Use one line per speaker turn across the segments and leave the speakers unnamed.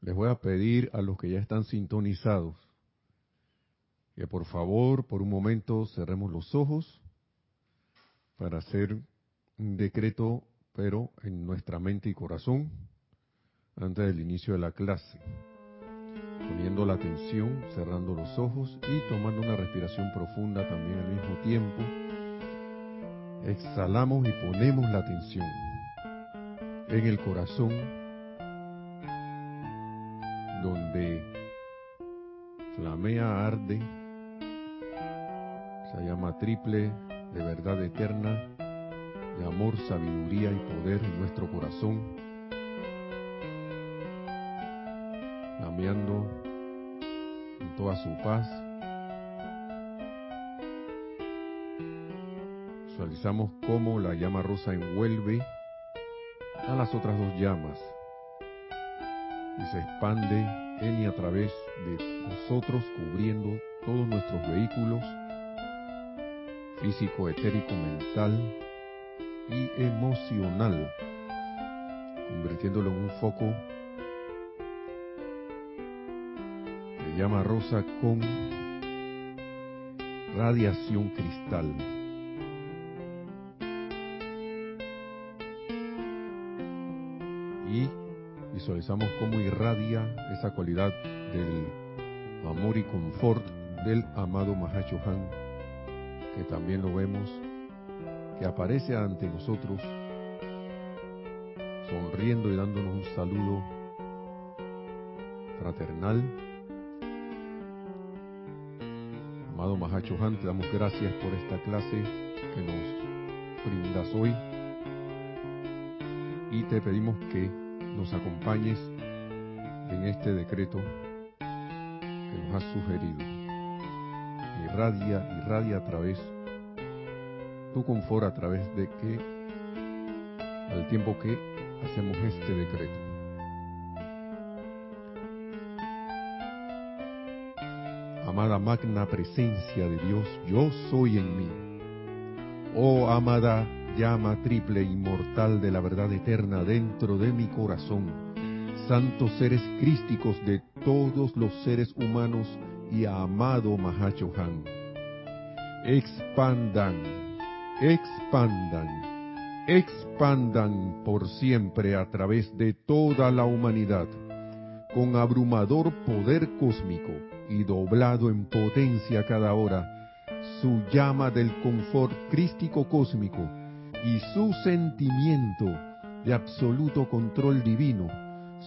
Les voy a pedir a los que ya están sintonizados que por favor por un momento cerremos los ojos para hacer un decreto, pero en nuestra mente y corazón, antes del inicio de la clase. Poniendo la atención, cerrando los ojos y tomando una respiración profunda también al mismo tiempo. Exhalamos y ponemos la atención en el corazón, donde flamea, arde, se llama triple de verdad eterna, de amor, sabiduría y poder en nuestro corazón, flameando en toda su paz. Visualizamos cómo la llama rosa envuelve a las otras dos llamas y se expande en y a través de nosotros cubriendo todos nuestros vehículos físico, etérico, mental y emocional, convirtiéndolo en un foco de llama rosa con radiación cristal. Visualizamos cómo irradia esa cualidad del amor y confort del amado Mahachohan que también lo vemos, que aparece ante nosotros, sonriendo y dándonos un saludo fraternal. Amado Mahacho Han, te damos gracias por esta clase que nos brindas hoy y te pedimos que nos acompañes en este decreto que nos has sugerido irradia, irradia a través, tu confort a través de que, al tiempo que hacemos este decreto. Amada magna presencia de Dios, yo soy en mí. Oh amada llama triple inmortal de la verdad eterna dentro de mi corazón, santos seres crísticos de todos los seres humanos y amado Mahachohan. Expandan, expandan, expandan por siempre a través de toda la humanidad, con abrumador poder cósmico y doblado en potencia cada hora, su llama del confort crístico cósmico y su sentimiento de absoluto control divino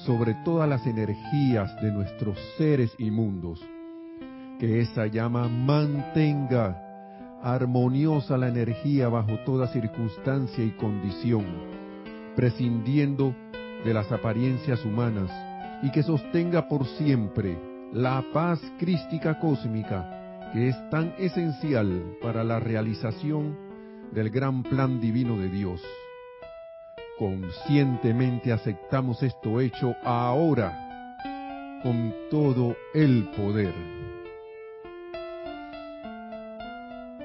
sobre todas las energías de nuestros seres inmundos que esa llama mantenga armoniosa la energía bajo toda circunstancia y condición, prescindiendo de las apariencias humanas y que sostenga por siempre la paz crística cósmica que es tan esencial para la realización del gran plan divino de Dios. Conscientemente aceptamos esto hecho ahora con todo el poder.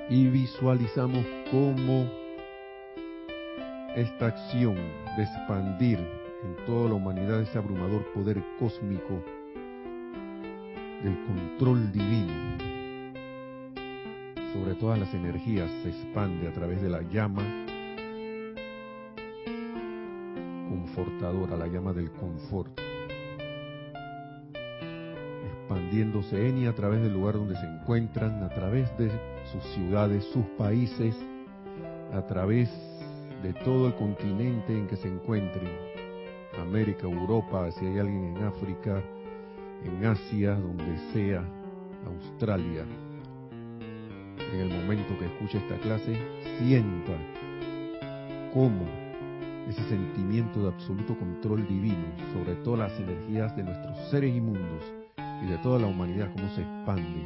y visualizamos cómo esta acción de expandir en toda la humanidad ese abrumador poder cósmico del control divino sobre todas las energías se expande a través de la llama confortadora, la llama del confort expandiéndose en y a través del lugar donde se encuentran, a través de sus ciudades, sus países, a través de todo el continente en que se encuentren, América, Europa, si hay alguien en África, en Asia, donde sea, Australia. En el momento que escuche esta clase, sienta cómo ese sentimiento de absoluto control divino sobre todas las energías de nuestros seres inmundos y de toda la humanidad, cómo se expande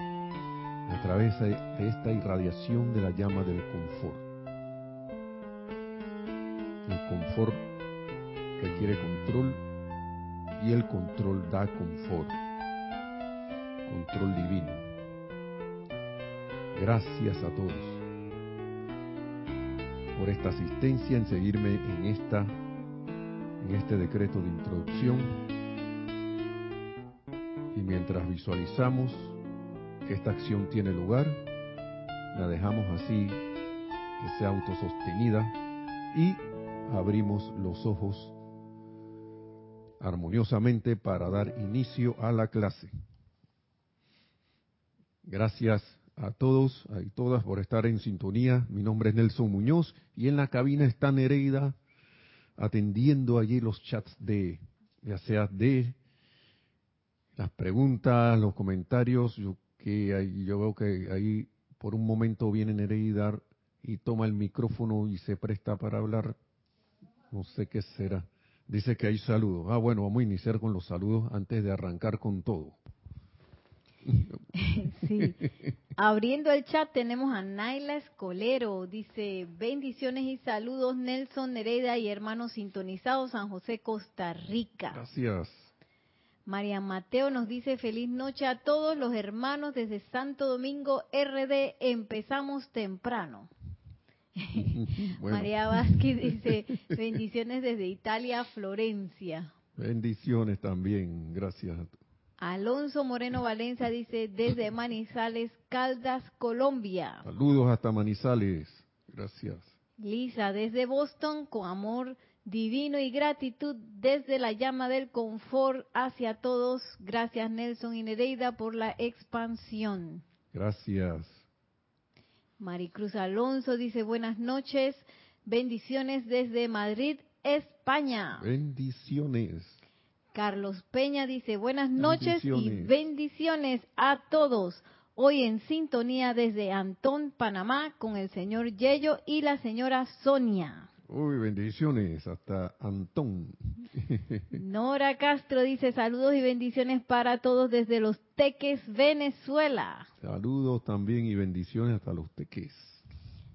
a través de esta irradiación de la llama del confort. El confort requiere control y el control da confort, control divino. Gracias a todos por esta asistencia en seguirme en esta en este decreto de introducción y mientras visualizamos que esta acción tiene lugar, la dejamos así que sea autosostenida y abrimos los ojos armoniosamente para dar inicio a la clase. Gracias a todos y todas por estar en sintonía. Mi nombre es Nelson Muñoz y en la cabina está Nereida atendiendo allí los chats de, ya sea de las preguntas, los comentarios, yo que yo veo que ahí por un momento viene Nereida y toma el micrófono y se presta para hablar. No sé qué será. Dice que hay saludos. Ah, bueno, vamos a iniciar con los saludos antes de arrancar con todo.
Sí. Abriendo el chat tenemos a Naila Escolero. Dice, bendiciones y saludos Nelson Nereida y hermanos sintonizados San José, Costa Rica.
Gracias.
María Mateo nos dice, feliz noche a todos los hermanos desde Santo Domingo RD. Empezamos temprano. María Vázquez dice, bendiciones desde Italia, Florencia.
Bendiciones también, gracias.
Alonso Moreno Valencia dice, desde Manizales, Caldas, Colombia.
Saludos hasta Manizales, gracias.
Lisa, desde Boston, con amor divino y gratitud desde la llama del confort hacia todos. Gracias Nelson y Nereida por la expansión.
Gracias.
Maricruz Alonso dice buenas noches, bendiciones desde Madrid, España.
Bendiciones.
Carlos Peña dice buenas noches y bendiciones a todos. Hoy en sintonía desde Antón, Panamá, con el señor Yello y la señora Sonia.
Uy, bendiciones hasta Antón.
Nora Castro dice saludos y bendiciones para todos desde Los Teques, Venezuela.
Saludos también y bendiciones hasta Los Teques.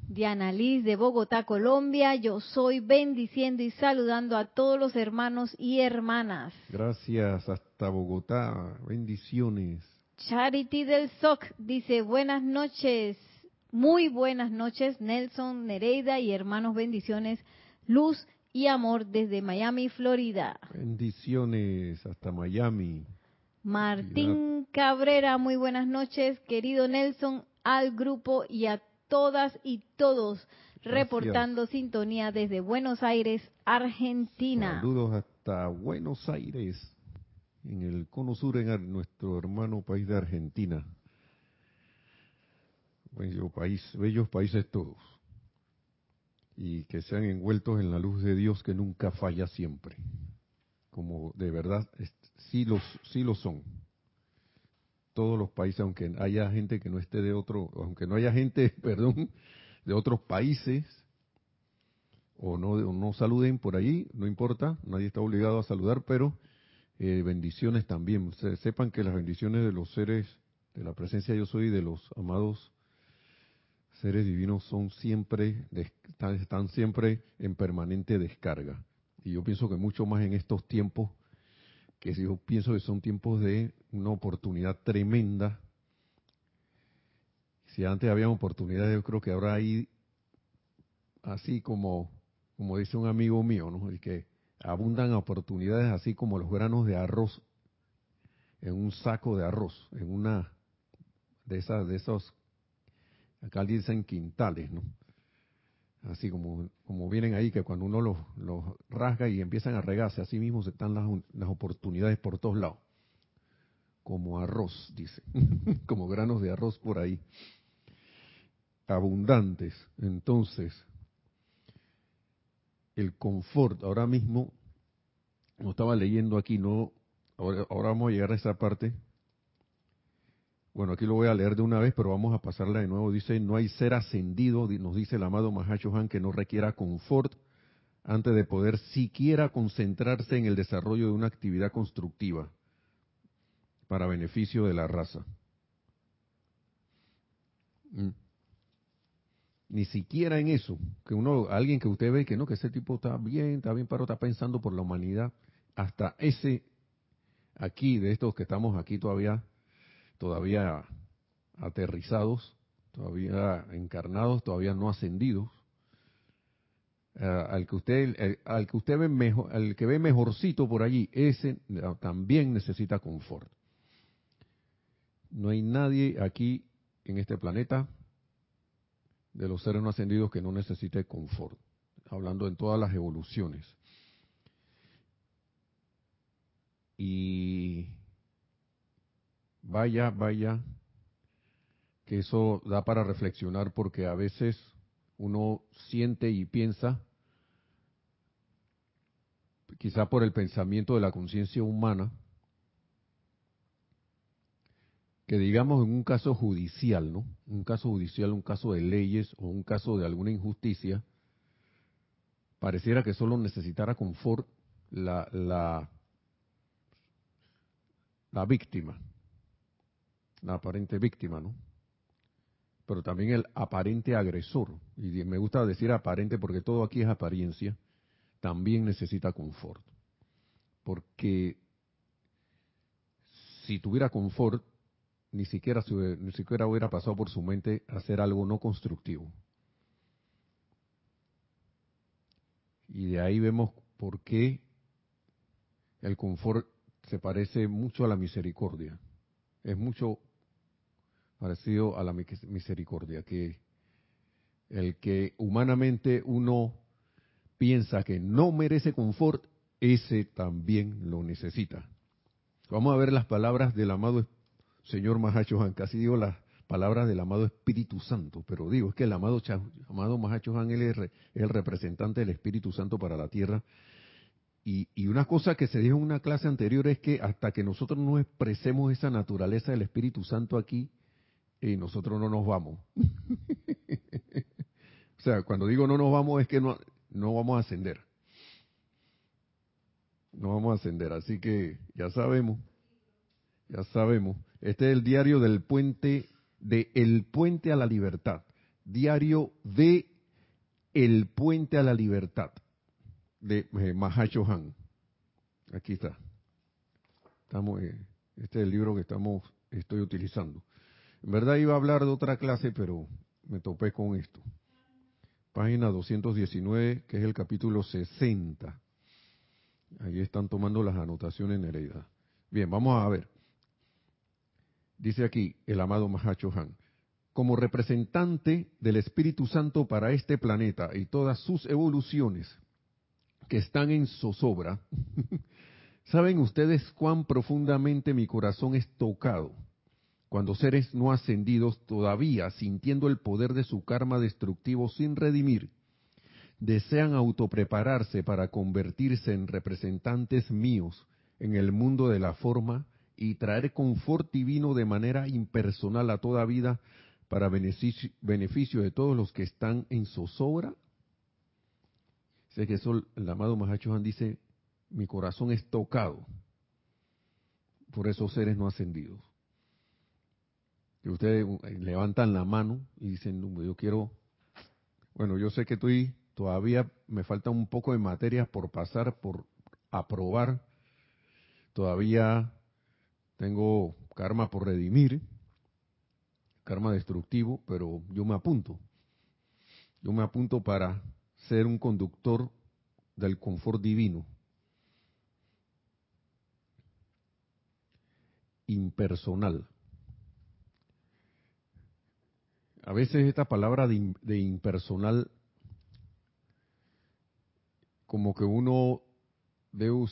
Diana Liz de Bogotá, Colombia. Yo soy bendiciendo y saludando a todos los hermanos y hermanas.
Gracias hasta Bogotá. Bendiciones.
Charity del SOC dice buenas noches. Muy buenas noches, Nelson, Nereida y hermanos, bendiciones, luz y amor desde Miami, Florida.
Bendiciones hasta Miami.
Martín Cabrera, muy buenas noches, querido Nelson, al grupo y a todas y todos, reportando sintonía desde Buenos Aires, Argentina.
Saludos hasta Buenos Aires, en el cono sur, en nuestro hermano país de Argentina. Bello país, bellos países todos. Y que sean envueltos en la luz de Dios que nunca falla siempre. Como de verdad sí los, sí lo son. Todos los países, aunque haya gente que no esté de otro, aunque no haya gente, perdón, de otros países, o no, no saluden por ahí, no importa, nadie está obligado a saludar, pero eh, bendiciones también. sepan que las bendiciones de los seres, de la presencia yo soy, de los amados seres divinos son siempre, están siempre en permanente descarga. Y yo pienso que mucho más en estos tiempos, que yo pienso que son tiempos de una oportunidad tremenda. Si antes había oportunidades, yo creo que ahora hay, así como, como dice un amigo mío, ¿no? Y que abundan oportunidades así como los granos de arroz en un saco de arroz, en una de esas, de esos acá dicen quintales, ¿no? Así como, como vienen ahí, que cuando uno los, los rasga y empiezan a regarse, así mismo están las, las oportunidades por todos lados. Como arroz, dice, como granos de arroz por ahí. Abundantes. Entonces, el confort, ahora mismo, no estaba leyendo aquí, no, ahora vamos a llegar a esa parte, bueno, aquí lo voy a leer de una vez, pero vamos a pasarla de nuevo. Dice, no hay ser ascendido, nos dice el amado Han, que no requiera confort antes de poder siquiera concentrarse en el desarrollo de una actividad constructiva. para beneficio de la raza. Mm. Ni siquiera en eso, que uno, alguien que usted ve que no, que ese tipo está bien, está bien, pero está pensando por la humanidad, hasta ese aquí, de estos que estamos aquí todavía, todavía aterrizados, todavía encarnados, todavía no ascendidos, eh, al que usted al que usted ve mejor, al que ve mejorcito por allí, ese también necesita confort. No hay nadie aquí en este planeta de los seres no ascendidos que no necesite confort, hablando en todas las evoluciones. Y vaya, vaya, que eso da para reflexionar porque a veces uno siente y piensa, quizá por el pensamiento de la conciencia humana, que digamos en un caso judicial, ¿no? Un caso judicial, un caso de leyes o un caso de alguna injusticia, pareciera que solo necesitara confort la, la, la víctima, la aparente víctima, ¿no? Pero también el aparente agresor, y me gusta decir aparente porque todo aquí es apariencia, también necesita confort. Porque si tuviera confort, ni siquiera, ni siquiera hubiera pasado por su mente hacer algo no constructivo. Y de ahí vemos por qué el confort se parece mucho a la misericordia. Es mucho parecido a la misericordia, que el que humanamente uno piensa que no merece confort, ese también lo necesita. Vamos a ver las palabras del amado señor Mahacho casi digo las palabras del amado Espíritu Santo, pero digo, es que el amado, amado Mahacho él es, el representante del Espíritu Santo para la tierra. Y, y, una cosa que se dijo en una clase anterior es que hasta que nosotros no expresemos esa naturaleza del Espíritu Santo aquí, y nosotros no nos vamos. o sea, cuando digo no nos vamos es que no, no vamos a ascender. No vamos a ascender, así que ya sabemos, ya sabemos. Este es el diario del puente, de El Puente a la Libertad. Diario de El Puente a la Libertad, de eh, Mahacho Han. Aquí está. Estamos, eh, este es el libro que estamos, estoy utilizando. En verdad iba a hablar de otra clase, pero me topé con esto. Página 219, que es el capítulo 60. Ahí están tomando las anotaciones Nereida. Bien, vamos a ver. Dice aquí el amado Mahacho Han. Como representante del Espíritu Santo para este planeta y todas sus evoluciones que están en zozobra, ¿saben ustedes cuán profundamente mi corazón es tocado cuando seres no ascendidos, todavía sintiendo el poder de su karma destructivo sin redimir, desean autoprepararse para convertirse en representantes míos en el mundo de la forma y traer confort divino de manera impersonal a toda vida para beneficio, de todos los que están en zozobra? Sé que eso el amado Mahacho dice, mi corazón es tocado por esos seres no ascendidos que ustedes eh, levantan la mano y dicen, yo quiero, bueno, yo sé que estoy, todavía me falta un poco de materias por pasar, por aprobar, todavía tengo karma por redimir, karma destructivo, pero yo me apunto, yo me apunto para ser un conductor del confort divino. impersonal. A veces esta palabra de, impersonal, como que uno debe,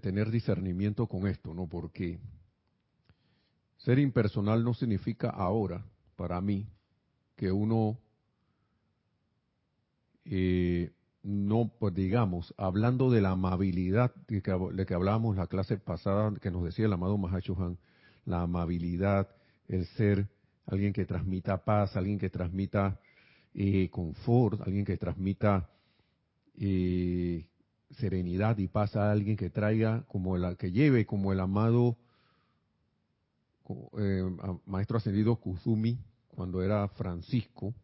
tener discernimiento con esto, ¿no? Porque ser impersonal no significa ahora, para mí, que uno eh, no, pues digamos, hablando de la amabilidad de que, de que hablábamos la clase pasada, que nos decía el amado Mahacho la amabilidad, el ser alguien que transmita paz, alguien que transmita eh, confort, alguien que transmita eh, serenidad y paz a alguien que traiga, como la que lleve, como el amado eh, maestro ascendido Kuzumi, cuando era Francisco,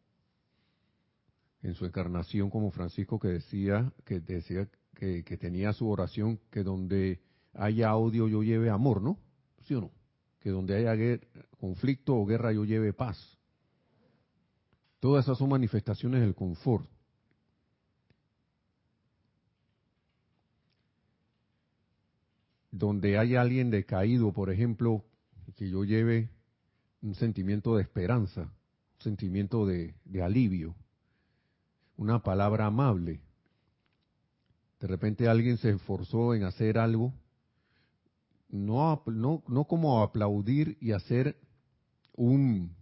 en su encarnación como Francisco, que decía que decía que, tenía su oración que donde haya odio yo lleve amor, ¿no? ¿Sí o no? Que donde haya conflicto o guerra yo lleve paz. Todas esas son manifestaciones del confort. Donde haya alguien decaído, por ejemplo, que yo lleve un sentimiento de esperanza, un sentimiento de, alivio, una palabra amable. De repente alguien se esforzó en hacer algo, no, no, no como aplaudir y hacer un,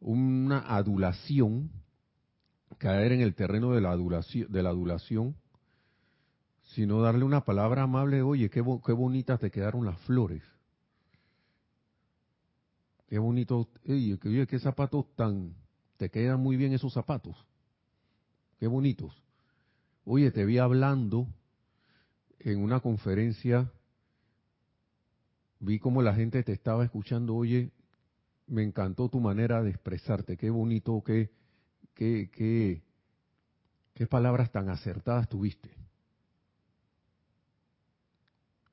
una adulación, caer en el terreno de la adulación, de la adulación sino darle una palabra amable, oye, qué, qué bonitas te quedaron las flores. Qué bonito, oye, qué zapatos tan, te quedan muy bien esos zapatos. Qué bonitos. Oye, te vi hablando en una conferencia, vi cómo la gente te estaba escuchando, oye, me encantó tu manera de expresarte, qué bonito, qué, qué, qué, qué palabras tan acertadas tuviste.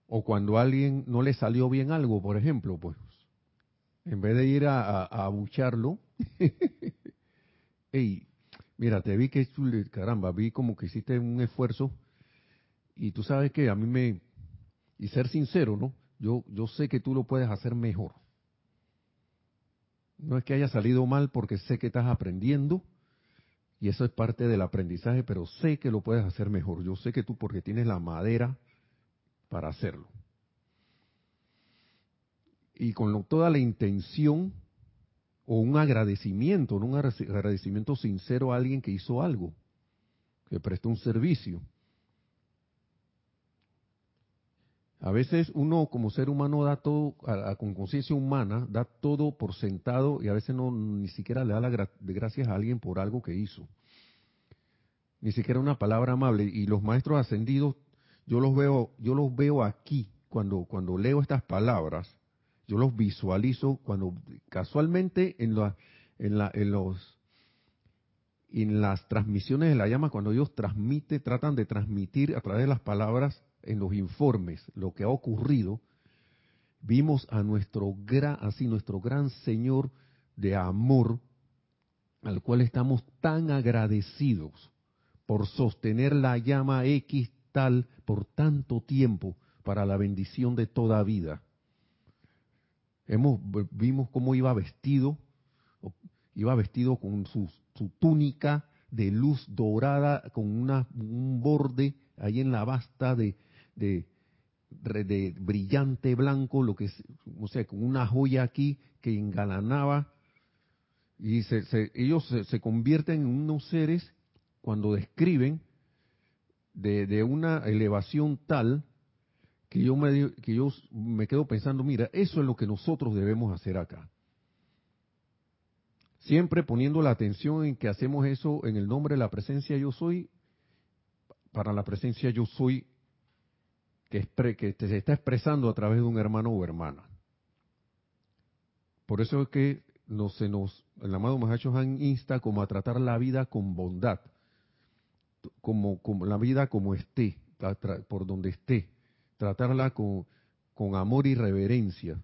O cuando a alguien no le salió bien algo, por ejemplo, pues en vez de ir a, abucharlo, hey, mira, te vi que, caramba, vi como que hiciste un esfuerzo y tú sabes que a mí me, y ser sincero, ¿no? Yo, yo sé que tú lo puedes hacer mejor. No es que haya salido mal porque sé que estás aprendiendo y eso es parte del aprendizaje, pero sé que lo puedes hacer mejor. Yo sé que tú porque tienes la madera para hacerlo y con toda la intención o un agradecimiento, un agradecimiento sincero a alguien que hizo algo, que prestó un servicio. A veces uno como ser humano da todo, con conciencia humana, da todo por sentado y a veces no ni siquiera le da las gracias a alguien por algo que hizo. Ni siquiera una palabra amable. Y los maestros ascendidos, yo los veo, yo los veo aquí cuando, cuando leo estas palabras, yo los visualizo cuando casualmente en, en, la, en los en las transmisiones de la llama, cuando ellos transmiten, tratan de transmitir a través de las palabras en los informes lo que ha ocurrido, vimos a nuestro gran, así nuestro gran Señor de amor, al cual estamos tan agradecidos por sostener la llama X tal por tanto tiempo para la bendición de toda vida. Hemos, vimos cómo iba vestido, iba vestido con su, túnica de luz dorada, con una, un borde ahí en la basta de, de, brillante blanco, lo que o sea, con una joya aquí que engalanaba. Y ellos se, convierten en unos seres cuando describen de, de una elevación tal que yo me que yo me quedo pensando, mira, eso es lo que nosotros debemos hacer acá. Siempre poniendo la atención en que hacemos eso en el nombre de la presencia yo soy, para la presencia yo soy que, se está expresando a través de un hermano o hermana. Por eso es que no se nos, el amado Mahacho Han insta como a tratar la vida con bondad, como, la vida como esté, por donde esté tratarla con, amor y reverencia.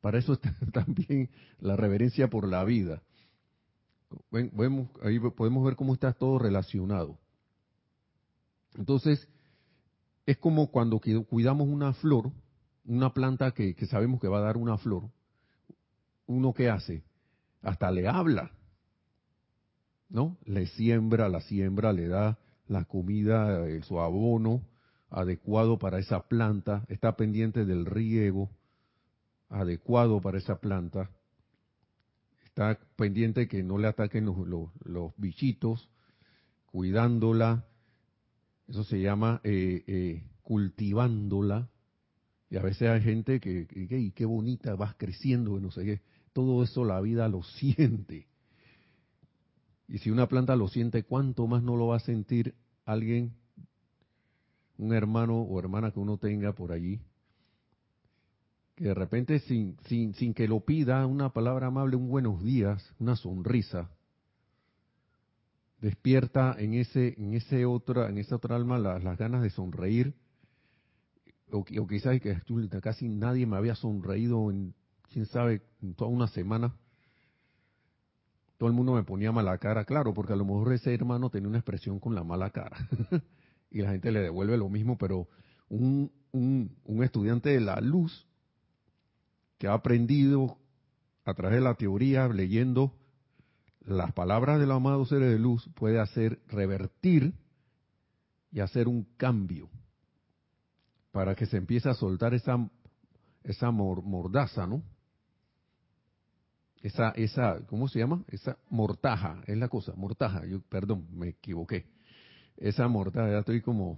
Para eso está también la reverencia por la vida. Vemos, ahí podemos ver cómo está todo relacionado. Entonces, es como cuando cuidamos una flor, una planta que, sabemos que va a dar una flor. Uno que hace, hasta le habla, ¿no? Le siembra, la siembra, le da la comida, eh, su abono, adecuado para esa planta, está pendiente del riego adecuado para esa planta, está pendiente que no le ataquen los, bichitos, cuidándola, eso se llama eh, eh, cultivándola, y a veces hay gente que, que, qué bonita, vas creciendo, no sé qué, todo eso la vida lo siente. Y si una planta lo siente, ¿cuánto más no lo va a sentir alguien un hermano o hermana que uno tenga por allí, que de repente sin, sin, sin que lo pida, una palabra amable, un buenos días, una sonrisa, despierta en ese, en ese otra, en esa otra alma las ganas de sonreír, o, quizás que casi nadie me había sonreído en, quién sabe, en toda una semana. Todo el mundo me ponía mala cara, claro, porque a lo mejor ese hermano tenía una expresión con la mala cara. y la gente le devuelve lo mismo, pero un, un, un estudiante de la luz que ha aprendido a través de la teoría, leyendo las palabras del amado ser de luz, puede hacer revertir y hacer un cambio para que se empiece a soltar esa, esa mordaza, ¿no? Esa, esa, ¿cómo se llama? Esa mortaja, es la cosa, mortaja, yo, perdón, me equivoqué. Esa mortaja, ya estoy como,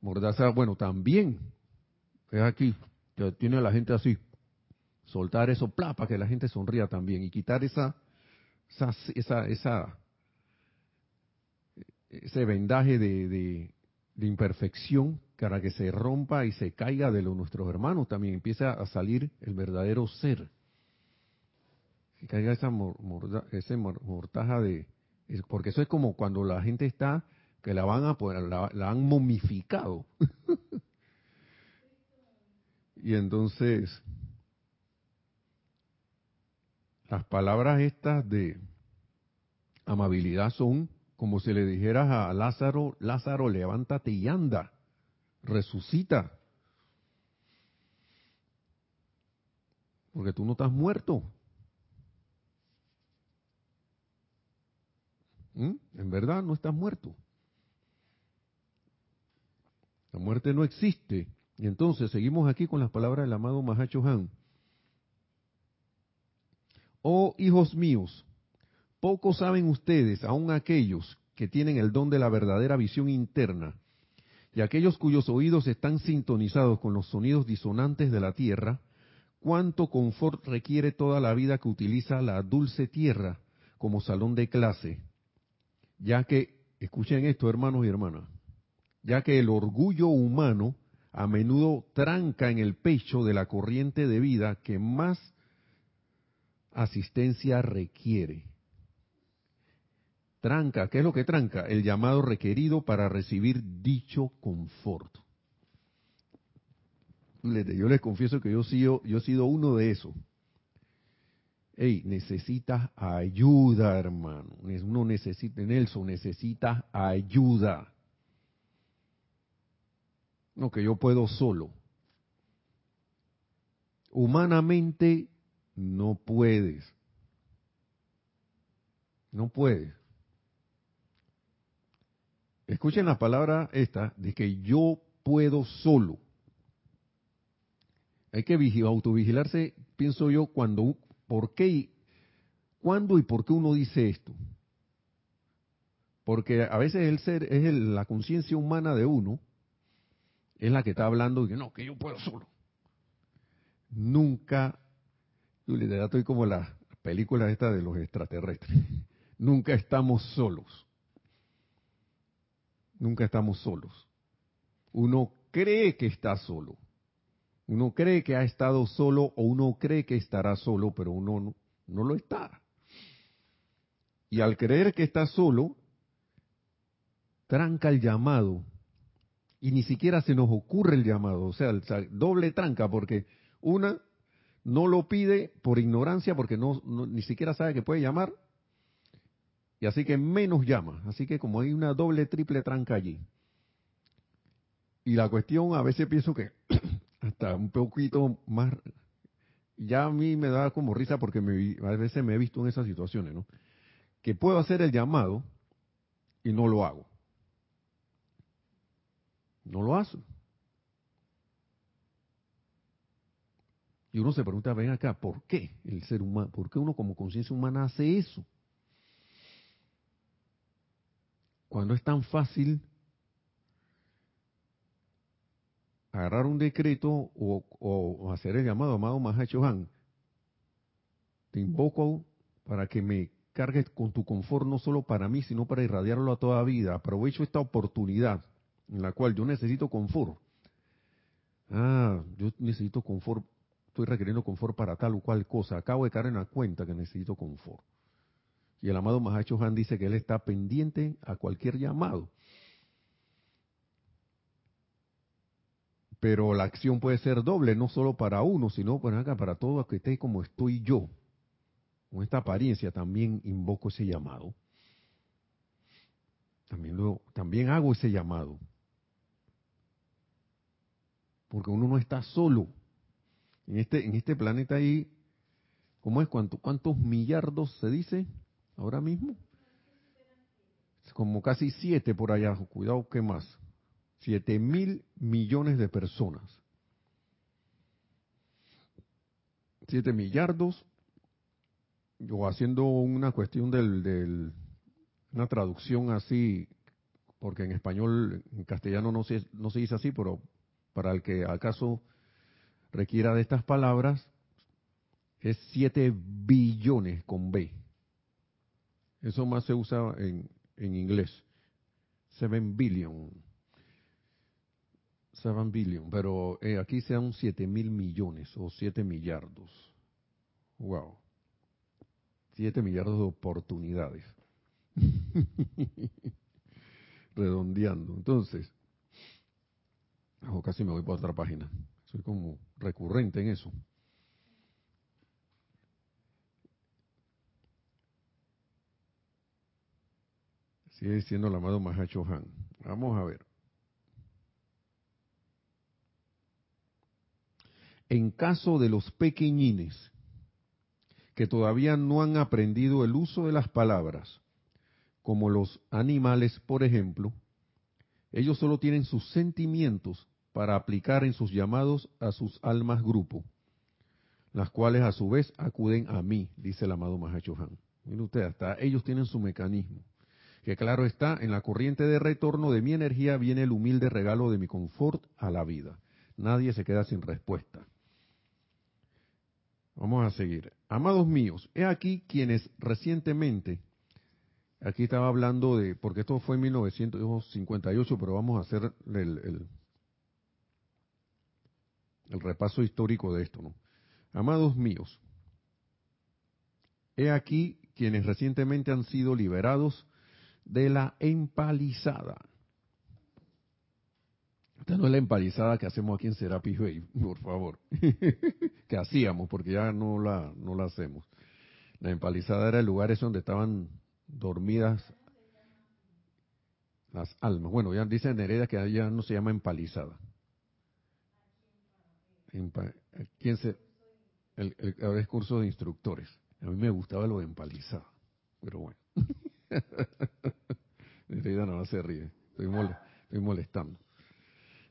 mordaza, bueno, también, es aquí, que tiene a la gente así, soltar eso, pla, para que la gente sonría también y quitar esa, esa, esa, ese vendaje de, de, imperfección para que se rompa y se caiga de nuestros hermanos también. Empieza a salir el verdadero ser. Que caiga esa ese mortaja de porque eso es como cuando la gente está que la van a la, la han momificado. Y entonces, las palabras estas de amabilidad son como si le dijeras a Lázaro, Lázaro, levántate y anda, resucita. Porque tú no estás muerto. ¿Mm? En verdad no estás muerto. La muerte no existe. Y entonces seguimos aquí con las palabras del amado Mahacho Han. Oh hijos míos, poco saben ustedes, aun aquellos que tienen el don de la verdadera visión interna, y aquellos cuyos oídos están sintonizados con los sonidos disonantes de la tierra, cuánto confort requiere toda la vida que utiliza la dulce tierra como salón de clase, ya que, escuchen esto hermanos y hermanas, ya que el orgullo humano a menudo tranca en el pecho de la corriente de vida que más asistencia requiere. Tranca, ¿qué es lo que tranca? El llamado requerido para recibir dicho confort. Yo les confieso que yo, sido, yo he sido uno de esos. Hey, necesitas ayuda, hermano. Uno necesita, Nelson, necesitas ayuda. No, que yo puedo solo. Humanamente no puedes. No puedes. Escuchen la palabra esta de que yo puedo solo. Hay que autovigilarse, pienso yo, cuando, por qué, cuándo y por qué uno dice esto. Porque a veces el ser es la conciencia humana de uno es la que está hablando y que no, que yo puedo solo. Nunca, yo le estoy como la película esta de los extraterrestres. Nunca estamos solos. Nunca estamos solos. Uno cree que está solo. Uno cree que ha estado solo o uno cree que estará solo, pero uno no, no lo está. Y al creer que está solo, tranca el llamado y ni siquiera se nos ocurre el llamado, o sea, doble tranca, porque una no lo pide por ignorancia, porque no, ni siquiera sabe que puede llamar, y así que menos llama, así que como hay una doble, triple tranca allí. Y la cuestión, a veces pienso que hasta un poquito más, ya a mí me da como risa porque me, a veces me he visto en esas situaciones, ¿no? Que puedo hacer el llamado y no lo hago. No lo hace. Y uno se pregunta, ven acá, ¿por qué el ser humano, por qué uno como conciencia humana hace eso? Cuando es tan fácil agarrar un decreto o, hacer el llamado amado Han, te invoco para que me cargues con tu confort no solo para mí, sino para irradiarlo a toda vida. Aprovecho esta oportunidad en la cual yo necesito confort, Ah, yo necesito confort, estoy requiriendo confort para tal o cual cosa. Acabo de caer en la cuenta que necesito confort. Y el amado Mahacho Han dice que él está pendiente a cualquier llamado. Pero la acción puede ser doble, no solo para uno, sino para, para todo que esté como estoy yo. Con esta apariencia también invoco ese llamado. También, lo, también hago ese llamado. Porque uno no está solo. En este, en este planeta ahí, ¿cómo es? ¿Cuánto, ¿Cuántos millardos se dice ahora mismo? Como casi siete por allá. Cuidado, ¿qué más? Siete mil millones de personas. Siete millardos. O haciendo una cuestión del, del una traducción así, porque en español, en castellano no se, no se dice así, pero para el que acaso requiera de estas palabras, es 7 billones con B. Eso más se usa en, en inglés. 7 billion. 7 billion. Pero eh, aquí sean 7 mil millones o 7 millardos. Wow. 7 millardos de oportunidades. Redondeando. Entonces, o casi me voy por otra página. Soy como recurrente en eso. Sigue diciendo el amado Mahacho Han. Vamos a ver. En caso de los pequeñines que todavía no han aprendido el uso de las palabras, como los animales, por ejemplo, ellos solo tienen sus sentimientos para aplicar en sus llamados a sus almas grupo, las cuales a su vez acuden a mí, dice el amado Mahacho Han. Miren usted, hasta ellos tienen su mecanismo. Que claro está, en la corriente de retorno de mi energía viene el humilde regalo de mi confort a la vida. Nadie se queda sin respuesta. Vamos a seguir. Amados míos, he aquí quienes recientemente Aquí estaba hablando de, porque esto fue en 1958, pero vamos a hacer el, repaso histórico de esto, ¿no? Amados míos, he aquí quienes recientemente han sido liberados de la empalizada. Esta no es la empalizada que hacemos aquí en Serapis Bay, por favor. que hacíamos, porque ya no la, no la hacemos. La empalizada era el lugar ese donde estaban dormidas las almas. Bueno, ya dice Nereida que ya no se llama empalizada. ¿Quién se, el, el, ahora es de instructores. A mí me gustaba lo de empalizada, pero bueno. Nereida no se ríe, estoy, estoy molestando.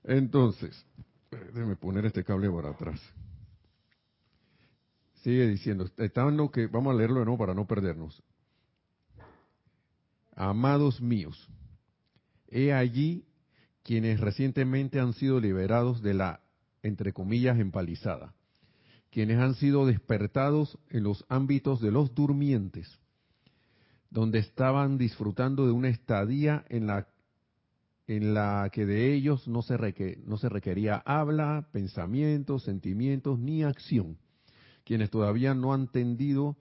Entonces, déjeme poner este cable para atrás. Sigue diciendo, estaban lo que, vamos a leerlo de nuevo para no perdernos. Amados míos, he allí quienes recientemente han sido liberados de la, entre comillas, empalizada, quienes han sido despertados en los ámbitos de los durmientes, donde estaban disfrutando de una estadía en la, en la que de ellos no se, no se requería habla, pensamientos, sentimientos ni acción, quienes todavía no han tendido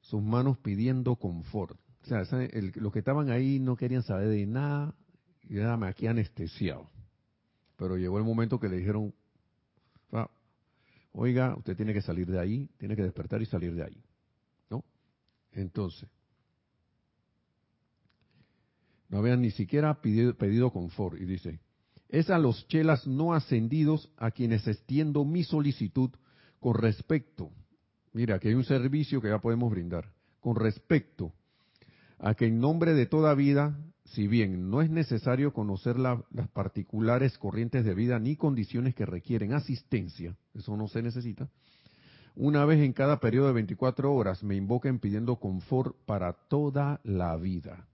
sus manos pidiendo confort o sea, los que estaban ahí no querían saber de nada, y nada aquí anestesiado. Pero llegó el momento que le dijeron, ah, oiga, usted tiene que salir de ahí, tiene que despertar y salir de ahí. ¿No? Entonces, no habían ni siquiera pedido, pedido confort. Y dice, es a los chelas no ascendidos a quienes extiendo mi solicitud con respecto. Mira, aquí hay un servicio que ya podemos brindar. Con respecto a que en nombre de toda vida, si bien no es necesario conocer las particulares corrientes de vida ni condiciones que requieren asistencia, eso no se necesita, una vez en cada periodo de 24 horas me invoquen pidiendo confort para toda la vida.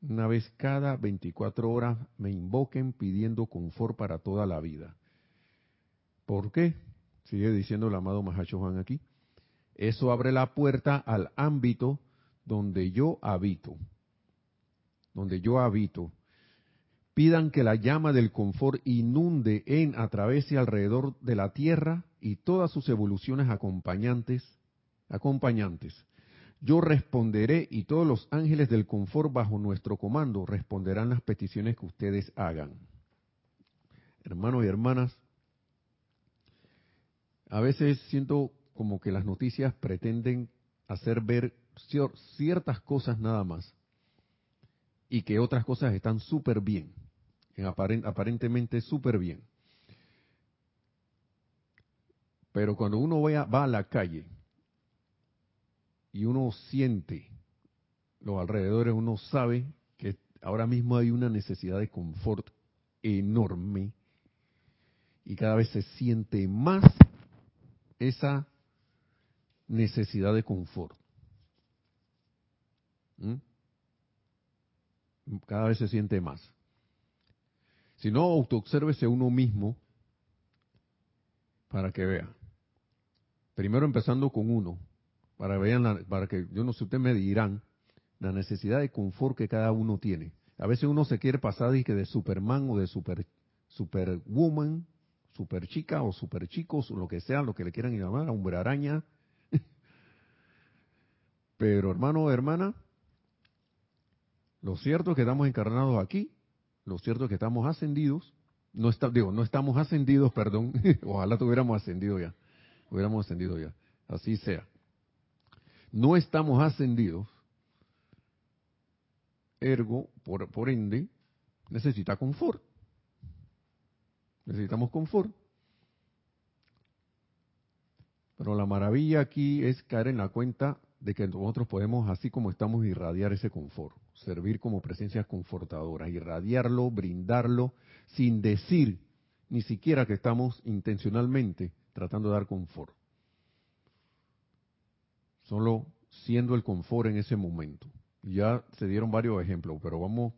Una vez cada 24 horas me invoquen pidiendo confort para toda la vida. ¿Por qué? Sigue diciendo el amado Mahacho Juan aquí. Eso abre la puerta al ámbito donde yo habito, donde yo habito, Pidan que la llama del confort inunde en, a través y alrededor de la tierra y todas sus evoluciones acompañantes, acompañantes. Yo responderé y todos los ángeles del confort bajo nuestro comando responderán las peticiones que ustedes hagan. Hermanos y hermanas, a veces siento como que las noticias pretenden hacer ver ciertas cosas nada más y que otras cosas están súper bien aparentemente súper bien. Pero cuando uno va a, va a la calle y uno siente los alrededores, uno sabe que ahora mismo hay una necesidad de confort enorme y cada vez se siente más esa necesidad de confort. ¿Mm? Cada vez se siente más. Si no, autoobsérvese uno mismo para que vea. Primero empezando con uno, para vean para que yo no sé, ustedes me dirán la necesidad de confort que cada uno tiene. A veces uno se quiere pasar y que de Superman o de super Superwoman, super chica o super chicos, o lo que sea, lo que le quieran llamar, hombre araña. Pero hermano o hermana, lo cierto es que estamos encarnados aquí lo cierto es que estamos ascendidos, no está, digo, no estamos ascendidos, perdón, ojalá tuviéramos ascendido ya, hubiéramos ascendido ya, así sea. No estamos ascendidos, ergo, por, por ende, necesita confort. Necesitamos confort. Pero la maravilla aquí es caer en la cuenta de que nosotros podemos, así como estamos, irradiar ese confort servir como presencias confortadoras, irradiarlo, brindarlo, sin decir ni siquiera que estamos intencionalmente tratando de dar confort. Solo siendo el confort en ese momento. Ya se dieron varios ejemplos, pero vamos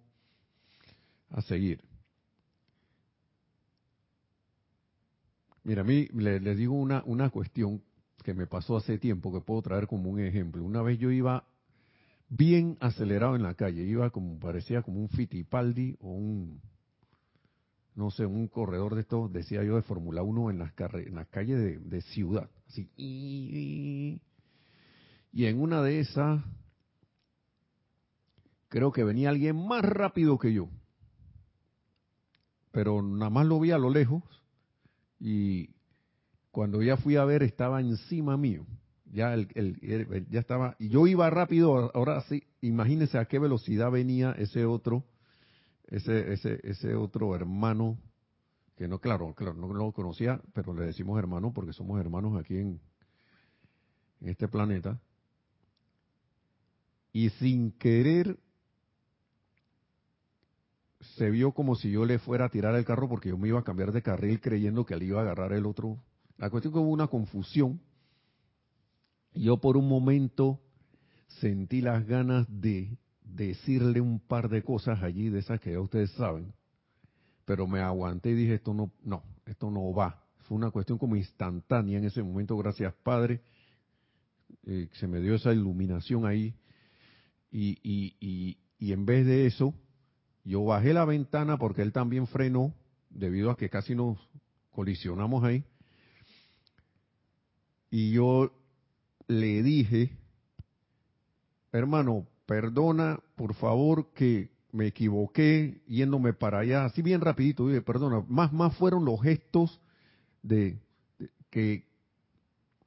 a seguir. Mira, a mí les digo una, una cuestión que me pasó hace tiempo que puedo traer como un ejemplo. Una vez yo iba bien acelerado en la calle. Iba como, parecía como un Fittipaldi o un, no sé, un corredor de estos, decía yo, de Fórmula 1 en las, en las calles de, ciudad. Así. Y, y en una de esas, creo que venía alguien más rápido que yo. Pero nada más lo vi a lo lejos y cuando ya fui a ver estaba encima mío ya el, ya estaba y yo iba rápido ahora sí imagínense a qué velocidad venía ese otro ese ese ese otro hermano que no claro claro no lo conocía pero le decimos hermano porque somos hermanos aquí en, en este planeta. Y sin querer se vio como si yo le fuera a tirar el carro porque yo me iba a cambiar de carril creyendo que él iba a agarrar el otro. La cuestión que hubo una confusión yo por un momento sentí las ganas de decirle un par de cosas allí, de esas que ya ustedes saben, pero me aguanté y dije, esto no, no, esto no va. Fue una cuestión como instantánea en ese momento, gracias Padre, eh, se me dio esa iluminación ahí, y, y, y, y en vez de eso, yo bajé la ventana porque él también frenó, debido a que casi nos colisionamos ahí, y yo le dije, hermano, perdona, por favor, que me equivoqué yéndome para allá, así bien rapidito, dije, perdona, más, más fueron los gestos de, que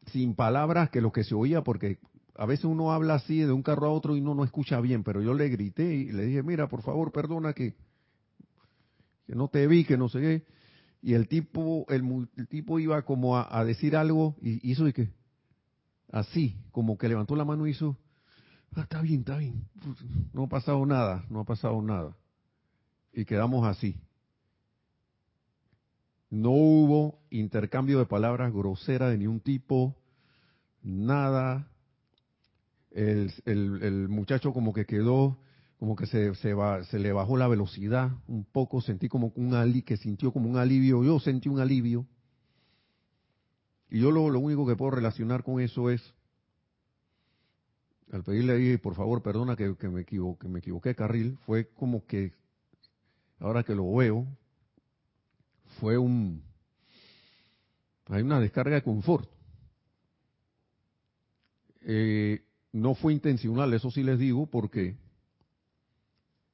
sin palabras que lo que se oía, porque a veces uno habla así de un carro a otro y uno no escucha bien, pero yo le grité y le dije, mira, por favor, perdona que, que no te vi, que no sé qué. Y el tipo, el, tipo iba como a, a decir algo y hizo de que, así, como que levantó la mano y hizo, ah, está bien, está bien, no ha pasado nada, no ha pasado nada. Y quedamos así. No hubo intercambio de palabras grosera de ningún tipo, nada. El, muchacho como que quedó, como que se, se le bajó la velocidad un poco, sentí como un ali, que sintió como un alivio, yo sentí un alivio. Y yo lo, único que puedo relacionar con eso es, al pedirle ahí, por favor, perdona que, me equivoqué, me equivoqué carril, fue como que ahora que lo veo, fue un, hay una descarga de confort. Eh, no fue intencional, eso sí les digo, porque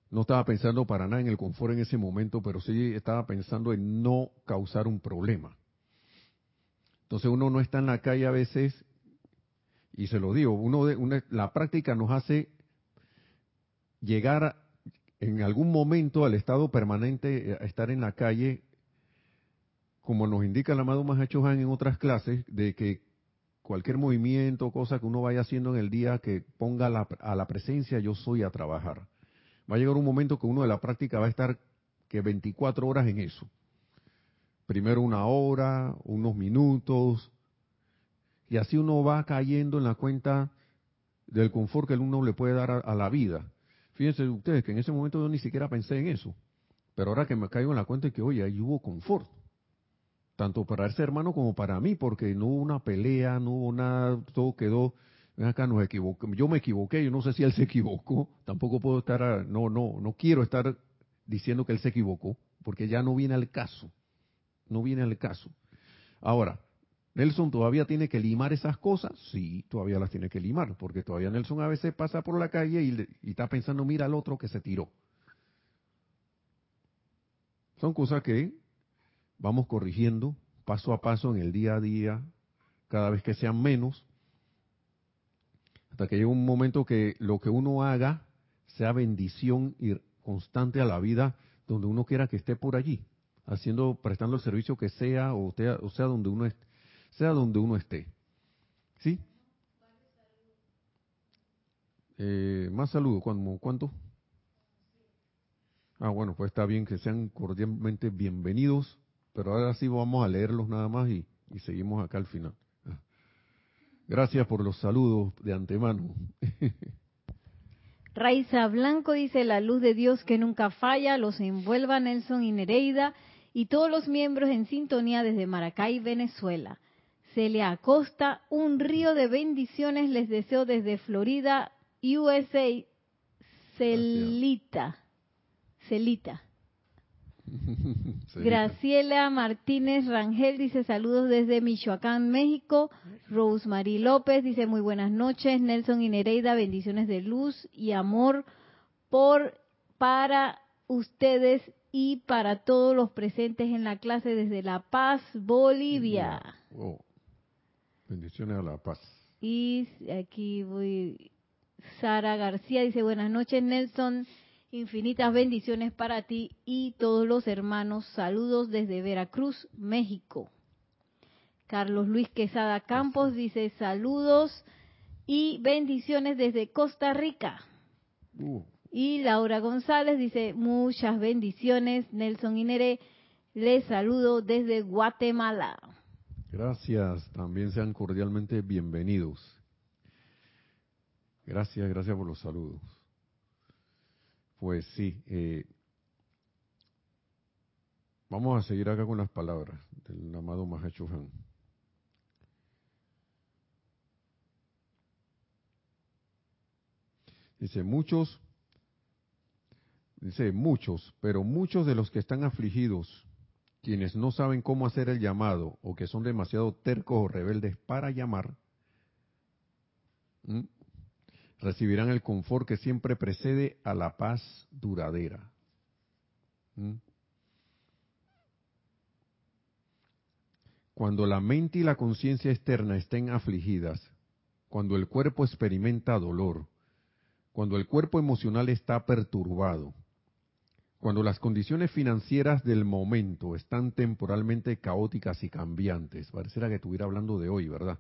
no estaba pensando para nada en el confort en ese momento, pero sí estaba pensando en no causar un problema. Entonces uno no está en la calle a veces, y se lo digo, uno de, la práctica nos hace llegar en algún momento al estado permanente, a estar en la calle, como nos indica el amado Mahacho Han en otras clases, de que cualquier movimiento, cosa que uno vaya haciendo en el día que ponga a la presencia yo soy a trabajar va a llegar un momento que uno de la práctica va a estar que 24 horas en eso. Primero una hora, unos minutos, y así uno va cayendo en la cuenta del confort que el uno le puede dar a, la vida. Fíjense ustedes que en ese momento yo ni siquiera pensé en eso, pero ahora que me caigo en la cuenta de que, oye, ahí hubo confort, tanto para ese hermano como para mí, porque no hubo una pelea, no hubo nada, todo quedó acá nos. Yo me equivoqué, yo no sé si él se equivocó, tampoco puedo estar, no, no, no quiero estar diciendo que él se equivocó, porque ya no viene al caso, no viene al caso. Ahora, Nelson todavía tiene que limar esas cosas, sí, todavía las tiene que limar, porque todavía Nelson a veces pasa por la calle y, y está pensando, mira al otro que se tiró. Son cosas que vamos corrigiendo paso a paso en el día a día, cada vez que sean menos, hasta que llegue un momento que lo que uno haga sea bendición y constante a la vida donde uno quiera que esté por allí, haciendo, prestando el servicio que sea o, sea, o sea donde uno sea donde uno esté. ¿Sí? Eh, más saludos, ¿cuánto? Ah, bueno, pues está bien que sean cordialmente bienvenidos, pero ahora sí vamos a leerlos nada más y seguimos acá al final. Gracias por los saludos de antemano.
Raiza Blanco dice, la luz de Dios que nunca falla, los envuelva Nelson y Nereida y todos los miembros en sintonía desde Maracay, Venezuela. Celia Acosta, un río de bendiciones les deseo desde Florida, USA. Celita. Celita. Graciela Martínez Rangel dice saludos desde Michoacán, México. Rosemary López dice muy buenas noches. Nelson y Nereida, bendiciones de luz y amor por para ustedes y para todos los presentes en la clase desde La Paz, Bolivia.
Bendiciones a La Paz.
Y aquí voy. Sara García dice buenas noches, Nelson. Infinitas bendiciones para ti y todos los hermanos. Saludos desde Veracruz, México. Carlos Luis Quesada Campos dice saludos y bendiciones desde Costa Rica. Uh. Y Laura González dice muchas bendiciones. Nelson Inere, les saludo desde Guatemala.
Gracias, también sean cordialmente bienvenidos. Gracias, gracias por los saludos. Pues sí. Eh, vamos a seguir acá con las palabras del amado Mahacho Han. Dice, muchos, dice, muchos, pero muchos de los que están afligidos, quienes no saben cómo hacer el llamado o que son demasiado tercos o rebeldes para llamar, recibirán el confort que siempre precede a la paz duradera. Cuando la mente y la conciencia externa estén afligidas, cuando el cuerpo experimenta dolor, cuando el cuerpo emocional está perturbado, cuando las condiciones financieras del momento están temporalmente caóticas y cambiantes, pareciera que estuviera hablando de hoy, ¿verdad?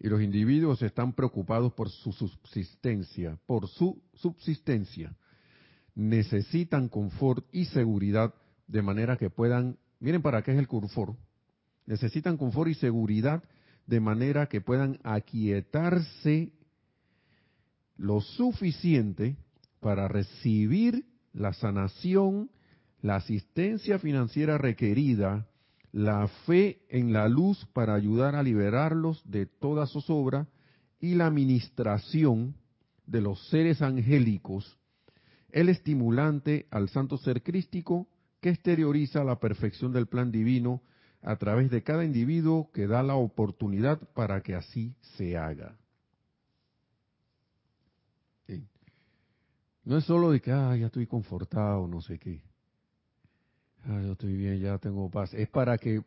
y los individuos están preocupados por su subsistencia, por su subsistencia. Necesitan confort y seguridad de manera que puedan, miren para qué es el confort, necesitan confort y seguridad de manera que puedan aquietarse lo suficiente para recibir la sanación, la asistencia financiera requerida la fe en la luz para ayudar a liberarlos de toda zozobra y la administración de los seres angélicos el estimulante al santo ser crístico que exterioriza la perfección del plan divino a través de cada individuo que da la oportunidad para que así se haga. No es solo de que, ah, ya estoy confortado, no sé qué. Ah, yo estoy bien, ya tengo paz. Es para que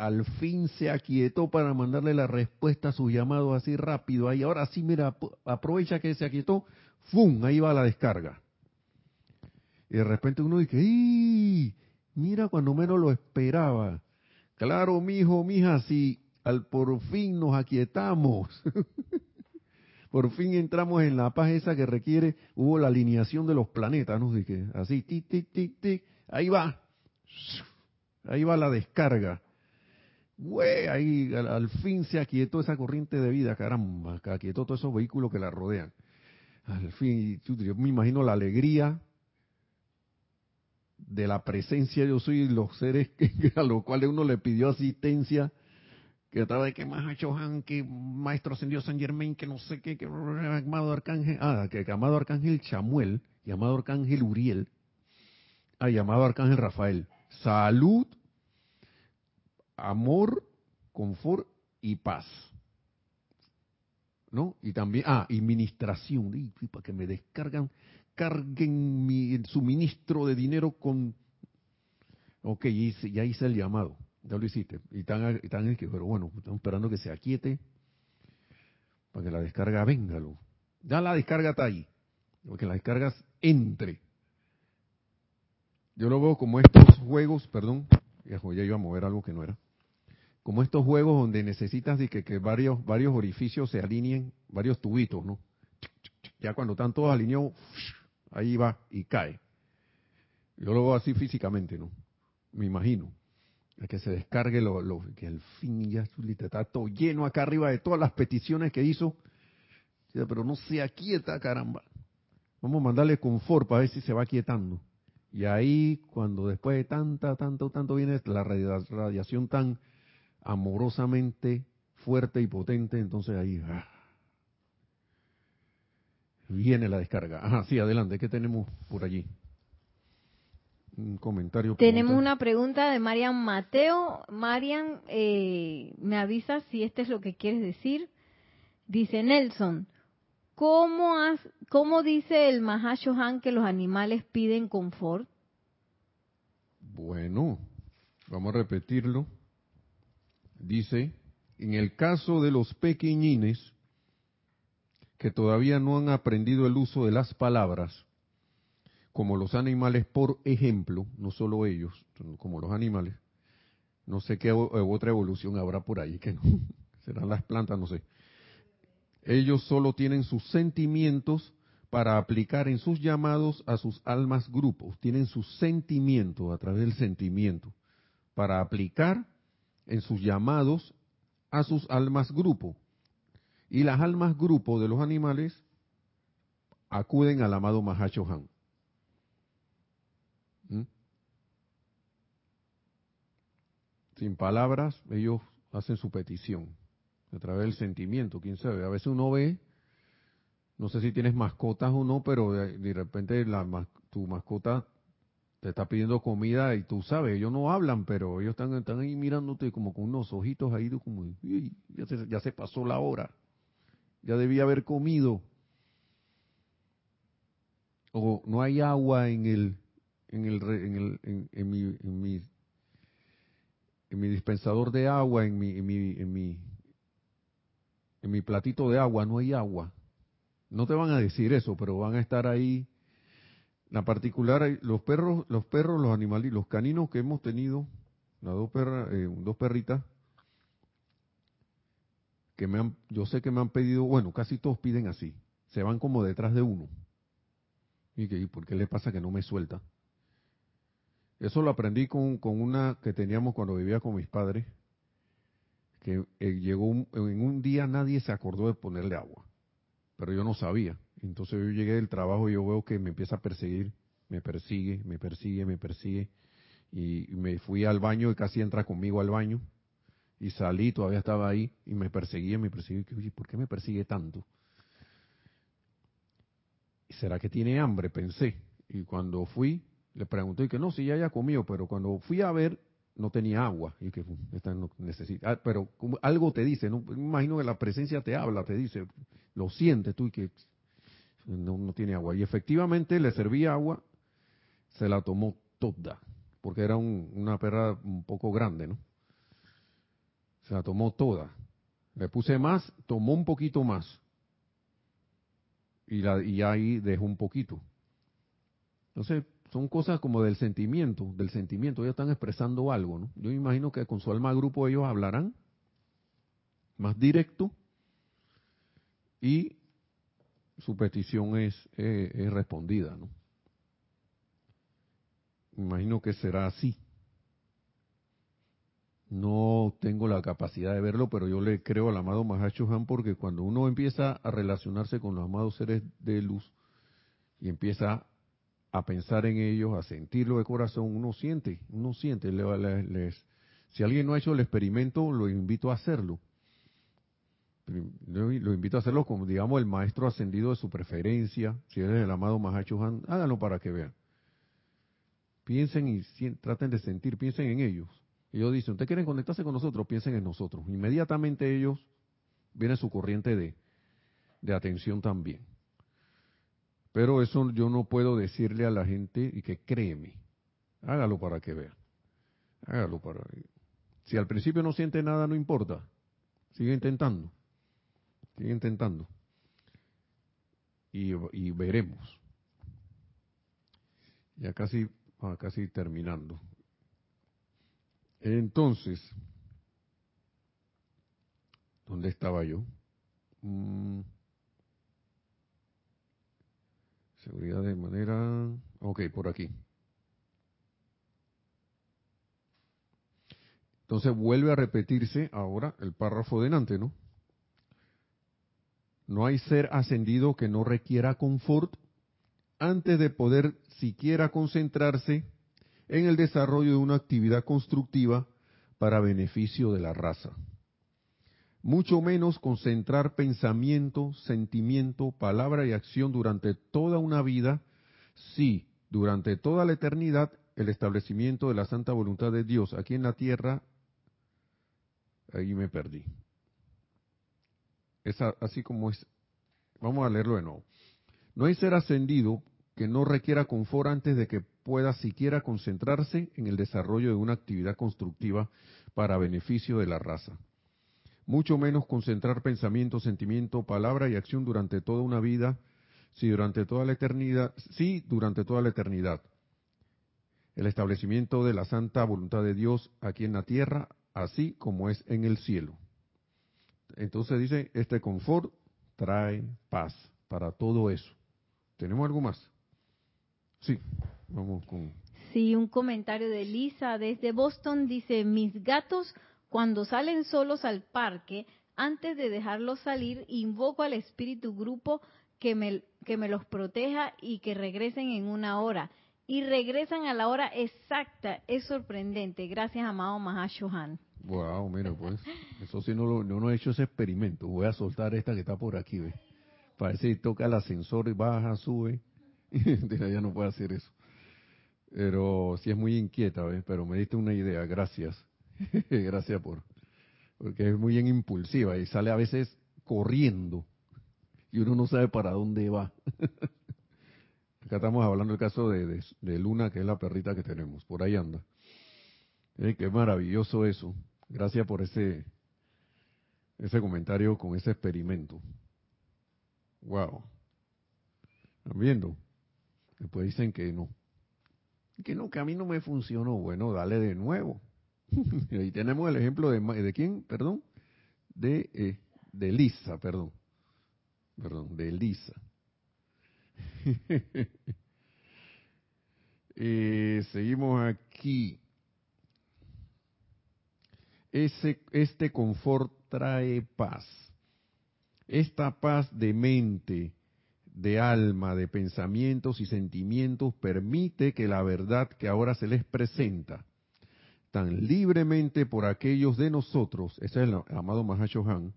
al fin se aquietó para mandarle la respuesta a su llamado así rápido. Ahí, ahora sí, mira, aprovecha que se aquietó, ¡fum! Ahí va la descarga. Y de repente uno dice, ¡Ih! Mira cuando menos lo esperaba. Claro, mijo, mija, si al por fin nos aquietamos. por fin entramos en la paz esa que requiere, hubo la alineación de los planetas, ¿no? que así, tic, tic, tic, tic, ahí va, ahí va la descarga. Güey, ahí al, fin se aquietó esa corriente de vida, caramba, que aquietó todos esos vehículos que la rodean. Al fin, yo me imagino la alegría de la presencia yo soy los seres a los cuales uno le pidió asistencia que a través de que más Chohan, que Maestro Ascendido San Germain, que no sé qué, que amado Arcángel, ah, que amado Arcángel Chamuel, llamado Arcángel Uriel, ah, llamado Arcángel Rafael. Salud, amor, confort y paz. ¿No? Y también, ah, y ministración, para que me descargan, carguen mi suministro de dinero con... Ok, ya hice el llamado ya lo hiciste. Y están, están pero bueno, estamos esperando que se aquiete para que la descarga venga. Ya la descarga está ahí. Porque la descarga entre. Yo lo veo como estos juegos, perdón, ya, iba a mover algo que no era. Como estos juegos donde necesitas que, que varios, varios orificios se alineen, varios tubitos, ¿no? Ya cuando están todos alineados, ahí va y cae. Yo lo veo así físicamente, ¿no? Me imagino que se descargue lo, que al fin ya está todo lleno acá arriba de todas las peticiones que hizo, pero no se aquieta, caramba. Vamos a mandarle confort para ver si se va quietando. Y ahí, cuando después de tanta, tanto, tanto viene la radiación tan amorosamente fuerte y potente, entonces ahí ah, viene la descarga. Ajá, sí, adelante, ¿qué tenemos por allí? Un comentario.
Tenemos una pregunta de Marian Mateo. Marian, eh, me avisa si este es lo que quieres decir. Dice Nelson, ¿cómo, has, cómo dice el Mahashohan que los animales piden confort?
Bueno, vamos a repetirlo. Dice, en el caso de los pequeñines que todavía no han aprendido el uso de las palabras, como los animales, por ejemplo, no solo ellos, como los animales, no sé qué otra evolución habrá por ahí, que no, serán las plantas, no sé. Ellos solo tienen sus sentimientos para aplicar en sus llamados a sus almas grupos, tienen sus sentimientos a través del sentimiento, para aplicar en sus llamados a sus almas grupo. Y las almas grupo de los animales acuden al amado Mahacho Han. ¿Mm? Sin palabras, ellos hacen su petición a través del sentimiento, quién sabe. A veces uno ve, no sé si tienes mascotas o no, pero de, repente la, tu mascota te está pidiendo comida y tú sabes, ellos no hablan, pero ellos están, están ahí mirándote como con unos ojitos ahí, como, ya, ya se pasó la hora, ya debía haber comido. O no hay agua en el, en, el, en, el, en, mi, en, mi, en mi dispensador de agua, en mi, en mi, en mi, en mi platito de agua, no hay agua. No te van a decir eso, pero van a estar ahí. La particular, los perros, los perros, los animales, los caninos que hemos tenido, las dos perras, eh, dos perritas, que me han, yo sé que me han pedido, bueno, casi todos piden así, se van como detrás de uno. Y que, ¿por qué le pasa que no me suelta? Eso lo aprendí con, con una que teníamos cuando vivía con mis padres, que eh, llegó en un día nadie se acordó de ponerle agua, pero yo no sabía. Entonces yo llegué del trabajo y yo veo que me empieza a perseguir, me persigue, me persigue, me persigue, y me fui al baño y casi entra conmigo al baño, y salí, todavía estaba ahí, y me perseguía, me persigue, ¿por qué me persigue tanto? ¿será que tiene hambre? Pensé. Y cuando fui, le pregunté que no, si ya haya comido, pero cuando fui a ver, no tenía agua. Y que esta no necesita. Ah, pero algo te dice. Me imagino que la presencia te habla, te dice, lo sientes tú y que no, no tiene agua. Y efectivamente le serví agua, se la tomó toda, porque era una perra un poco grande, ¿no? Se la tomó toda. Le puse más, tomó un poquito más. Y, la, y ahí dejó un poquito. Entonces, son cosas como del sentimiento, del sentimiento, ellos están expresando algo, ¿no? Yo imagino que con su alma grupo ellos hablarán más directo y su petición es, eh, es respondida, ¿no? Imagino que será así. No tengo la capacidad de verlo, pero yo le creo al amado Mahacho Han porque cuando uno empieza a relacionarse con los amados seres de luz y empieza a pensar en ellos, a sentirlo de corazón, uno siente, uno siente. si alguien no ha hecho el experimento, lo invito a hacerlo. Lo invito a hacerlo como, digamos, el maestro ascendido de su preferencia. Si eres el amado Mahacho Han, háganlo para que vean. Piensen y traten de sentir, piensen en ellos. Ellos dicen, ¿ustedes quieren conectarse con nosotros? Piensen en nosotros. Inmediatamente ellos viene su corriente de, de atención también. Pero eso yo no puedo decirle a la gente y que créeme. Hágalo para que vea. Hágalo para. Si al principio no siente nada, no importa. Sigue intentando. Sigue intentando. Y, veremos. Ya casi casi terminando. Entonces, ¿dónde estaba yo? Mm. Seguridad de manera... Ok, por aquí. Entonces vuelve a repetirse ahora el párrafo delante, ¿no? No hay ser ascendido que no requiera confort antes de poder siquiera concentrarse en el desarrollo de una actividad constructiva para beneficio de la raza. Mucho menos concentrar pensamiento, sentimiento, palabra y acción durante toda una vida si durante toda la eternidad el establecimiento de la santa voluntad de Dios aquí en la tierra, ahí me perdí. Es así como es. Vamos a leerlo de nuevo. No hay ser ascendido que no requiera confort antes de que pueda siquiera concentrarse en el desarrollo de una actividad constructiva para beneficio de la raza. Mucho menos concentrar pensamiento, sentimiento, palabra y acción durante toda una vida, si durante toda la eternidad, sí durante toda la eternidad. El establecimiento de la santa voluntad de Dios aquí en la tierra, así como es en el cielo. Entonces dice, este confort trae paz para todo eso. ¿Tenemos algo más? Sí, vamos con...
Sí, un comentario de Lisa desde Boston dice, mis gatos cuando salen solos al parque, antes de dejarlos salir, invoco al espíritu grupo que me, que me los proteja y que regresen en una hora. Y regresan a la hora exacta. Es sorprendente. Gracias, amado Mahashohan.
Wow, mira, pues, eso sí no, lo, no, he hecho ese experimento. Voy a soltar esta que está por aquí, ¿ves? Parece que toca el ascensor y baja, sube. ya no puede hacer eso. Pero sí es muy inquieta, ¿ves? Pero me diste una idea, gracias. gracias por... Porque es muy bien impulsiva y sale a veces corriendo y uno no sabe para dónde va. Acá estamos hablando del caso de, de, Luna, que es la perrita que tenemos. Por ahí anda. Eh, qué maravilloso eso. Gracias por ese, ese comentario con ese experimento. Wow. ¿Están viendo? Después dicen que no. Que no, que a mí no me funcionó. Bueno, dale de nuevo. y ahí tenemos el ejemplo de, ¿de quién? Perdón. De, eh, de Lisa, perdón. Perdón, de Lisa. eh, seguimos aquí. Ese, este confort trae paz. Esta paz de mente, de alma, de pensamientos y sentimientos permite que la verdad que ahora se les presenta tan libremente por aquellos de nosotros, ese es el amado Mahashohan,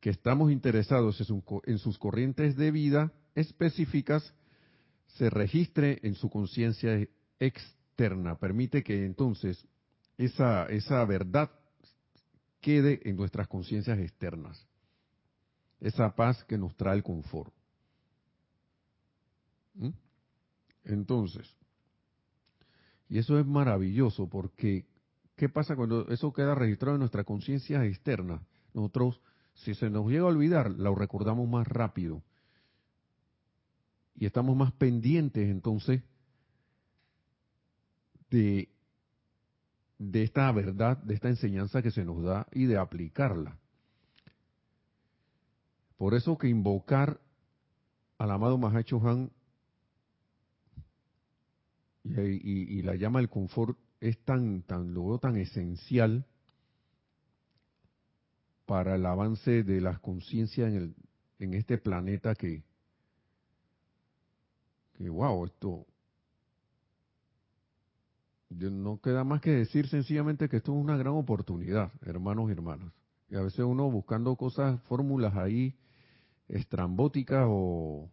que estamos interesados en sus corrientes de vida, específicas se registre en su conciencia externa. Permite que entonces esa, esa verdad quede en nuestras conciencias externas. Esa paz que nos trae el confort. ¿Mm? Entonces, y eso es maravilloso porque, ¿qué pasa cuando eso queda registrado en nuestra conciencia externa? Nosotros, si se nos llega a olvidar, lo recordamos más rápido. Y estamos más pendientes entonces de, esta verdad, de esta enseñanza que se nos da y de aplicarla. Por eso que invocar al amado Mahacho Han y, la llama del confort es tan, tan, lo tan esencial para el avance de las conciencias en, el, en este planeta que, que, wow, esto, no queda más que decir sencillamente que esto es una gran oportunidad, hermanos y hermanas. Y a veces uno buscando cosas, fórmulas ahí estrambóticas o,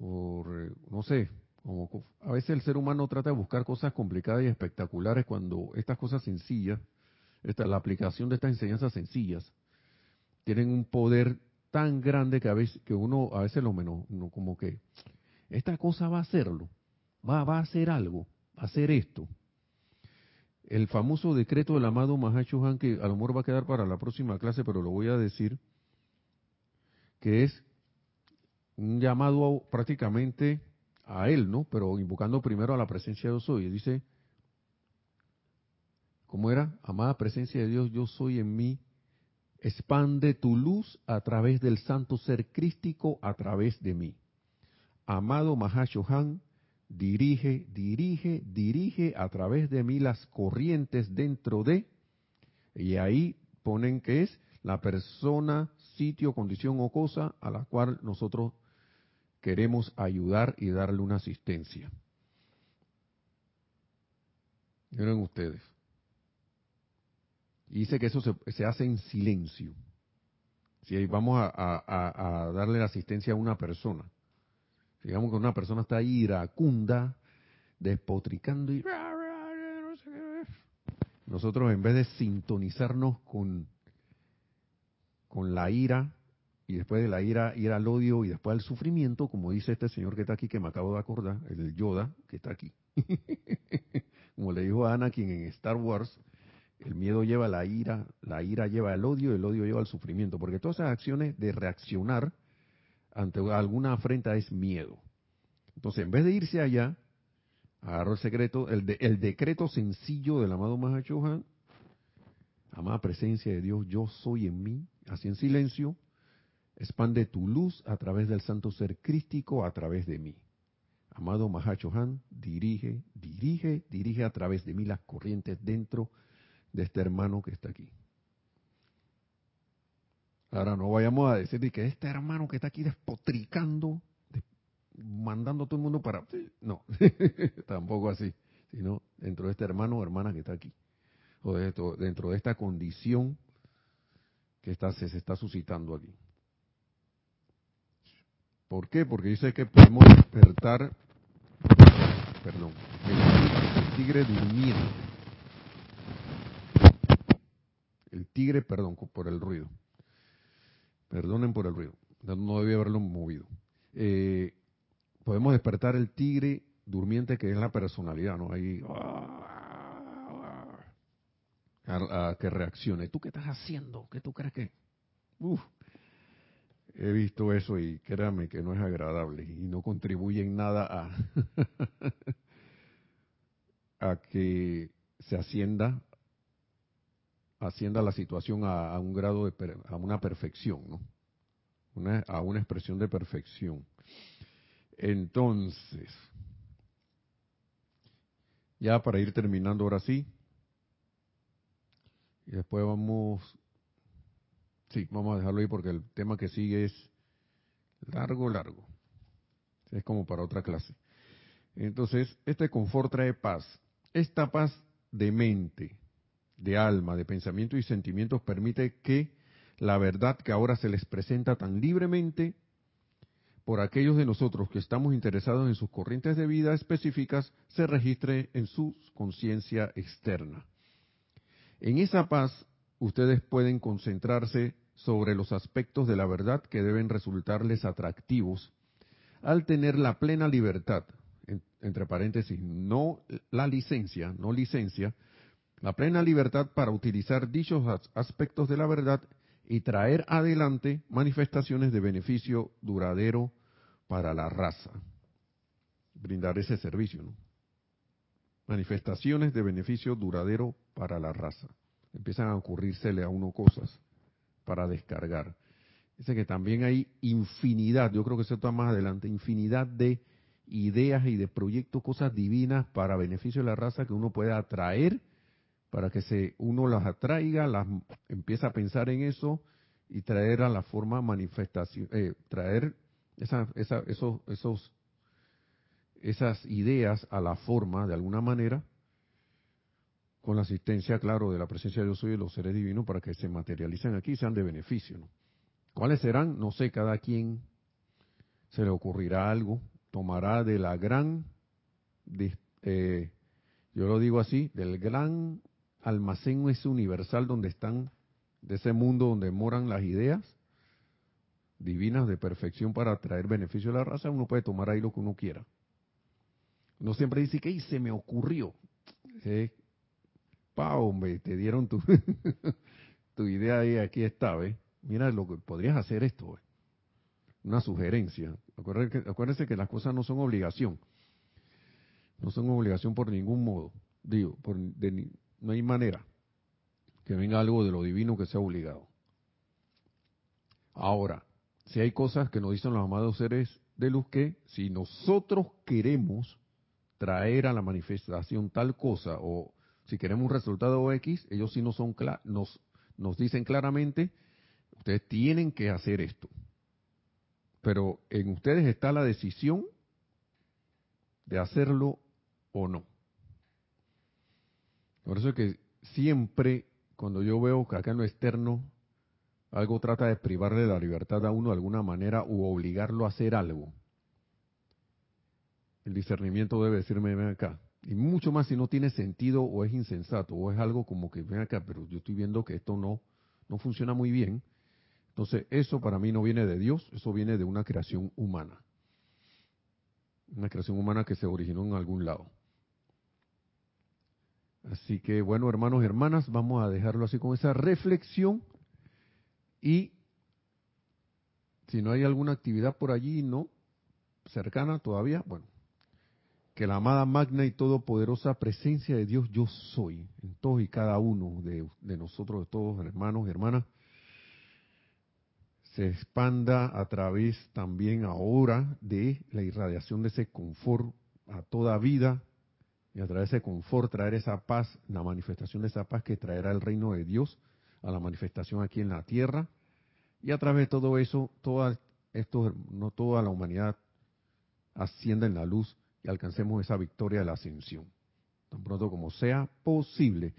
o no sé, a veces el ser humano trata de buscar cosas complicadas y espectaculares cuando estas cosas sencillas, esta, la aplicación de estas enseñanzas sencillas, tienen un poder tan grande que a veces que uno a veces lo menos, como que esta cosa va a hacerlo, va, va a hacer algo, va a hacer esto. El famoso decreto del amado Mahacho Han, que a lo mejor va a quedar para la próxima clase, pero lo voy a decir, que es un llamado prácticamente a él, ¿no? Pero invocando primero a la presencia de Dios soy. dice, ¿cómo era? Amada presencia de Dios, yo soy en mí. Expande tu luz a través del santo ser crístico a través de mí. Amado Mahashohan, dirige, dirige, dirige a través de mí las corrientes dentro de, y ahí ponen que es la persona, sitio, condición o cosa a la cual nosotros queremos ayudar y darle una asistencia. Miren ustedes. Dice que eso se, hace en silencio. Si vamos a, darle la asistencia a una persona, digamos que una persona está iracunda, despotricando y nosotros en vez de sintonizarnos con, con la ira, y después de la ira ir al odio y después al sufrimiento, como dice este señor que está aquí, que me acabo de acordar, el Yoda, que está aquí. como le dijo a Anakin en Star Wars, el miedo lleva a la ira, la ira lleva al odio, el odio lleva al sufrimiento, porque todas esas acciones de reaccionar ante alguna afrenta es miedo. Entonces, en vez de irse allá, agarró el secreto, el, el decreto sencillo del amado Mahachohan, amada presencia de Dios, yo soy en mí, así en silencio, Expande tu luz a través del santo ser crístico, a través de mí. Amado Mahachohan, dirige, dirige, dirige a través de mí las corrientes dentro de este hermano que está aquí. Ahora no vayamos a decir que este hermano que está aquí despotricando, mandando a todo el mundo para... No, tampoco así, sino dentro de este hermano o hermana que está aquí. O dentro de esta condición que se está suscitando aquí. ¿Por qué? Porque dice que podemos despertar, perdón, el, tigre durmiendo. El tigre, perdón, por el ruido. Perdonen por el ruido. No, debía haberlo movido. Eh, podemos despertar el tigre durmiente que es la personalidad, ¿no? Ahí a, que reaccione. ¿Tú qué estás haciendo? ¿Qué tú crees que? Uf, he visto eso y créame que no es agradable y no contribuye en nada a, que se ascienda ascienda la situación a, un grado de a una perfección, ¿no? Una, a una expresión de perfección. Entonces, ya para ir terminando ahora sí, y después vamos Sí, vamos a dejarlo ahí porque el tema que sigue es largo, largo. Es como para otra clase. Entonces, este confort trae paz. Esta paz de mente, de alma, de pensamiento y sentimientos permite que la verdad que ahora se les presenta tan libremente por aquellos de nosotros que estamos interesados en sus corrientes de vida específicas se registre en su conciencia externa. En esa paz, ustedes pueden concentrarse sobre los aspectos de la verdad que deben resultarles atractivos al tener la plena libertad, entre paréntesis, no la licencia, no licencia, la plena libertad para utilizar dichos aspectos de la verdad y traer adelante manifestaciones de beneficio duradero para la raza. Brindar ese servicio, ¿no? Manifestaciones de beneficio duradero para la raza. Empiezan a ocurrírsele a uno cosas para descargar. Dice que también hay infinidad, yo creo que eso está más adelante, infinidad de ideas y de proyectos, cosas divinas para beneficio de la raza que uno puede atraer, para que se, uno las atraiga, las empieza a pensar en eso y traer a la forma manifestación, eh, traer esa, esa, esos, esos, esas ideas a la forma de alguna manera, con la asistencia, claro, de la presencia de Dios y de los seres divinos para que se materialicen aquí y sean de beneficio. ¿no? ¿Cuáles serán? No sé, cada quien se le ocurrirá algo, tomará de la gran, eh, yo lo digo así, del gran almacén ese universal donde están, de ese mundo donde moran las ideas divinas de perfección para traer beneficio a la raza, uno puede tomar ahí lo que uno quiera. Uno siempre dice que se me ocurrió. ¿Eh? Pa, hombre, te dieron tu, tu idea ahí, aquí está, ¿ves? Mira lo que podrías hacer esto, una sugerencia. Acuérdense que, las cosas no son obligación. No son obligación por ningún modo. Digo, por, no hay manera que venga algo de lo divino que sea obligado. Ahora, si hay cosas que nos dicen los amados seres de luz que si nosotros queremos traer a la manifestación tal cosa o si queremos un resultado X, ellos sí no son nos, nos dicen claramente, ustedes tienen que hacer esto. Pero en ustedes está la decisión de hacerlo o no. Por eso es que siempre, cuando yo veo que acá en lo externo algo trata de privarle la libertad a uno de alguna manera u obligarlo a hacer algo, el discernimiento debe decirme, acá. Y mucho más si no tiene sentido o es insensato o es algo como que, ven acá, pero yo estoy viendo que esto no, no funciona muy bien. Entonces, eso para mí no viene de Dios, eso viene de una creación humana. Una creación humana que se originó en algún lado. Así que, bueno, hermanos y hermanas, vamos a dejarlo así con esa reflexión. Y si no hay alguna actividad por allí, no, cercana todavía, bueno, que la amada magna y todopoderosa presencia de Dios yo soy en todos y cada uno de, nosotros, de todos hermanos y hermanas, se expanda a través también ahora de la irradiación de ese confort a toda vida y a través de ese confort traer esa paz, la manifestación de esa paz que traerá el reino de Dios a la manifestación aquí en la tierra. Y a través de todo eso, toda, esto, no toda la humanidad ascienda en la luz alcancemos esa victoria de la ascensión. Tan pronto como sea posible.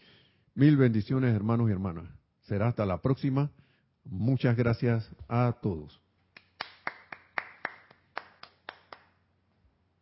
Mil bendiciones, hermanos y hermanas. Será hasta la próxima. Muchas gracias a todos.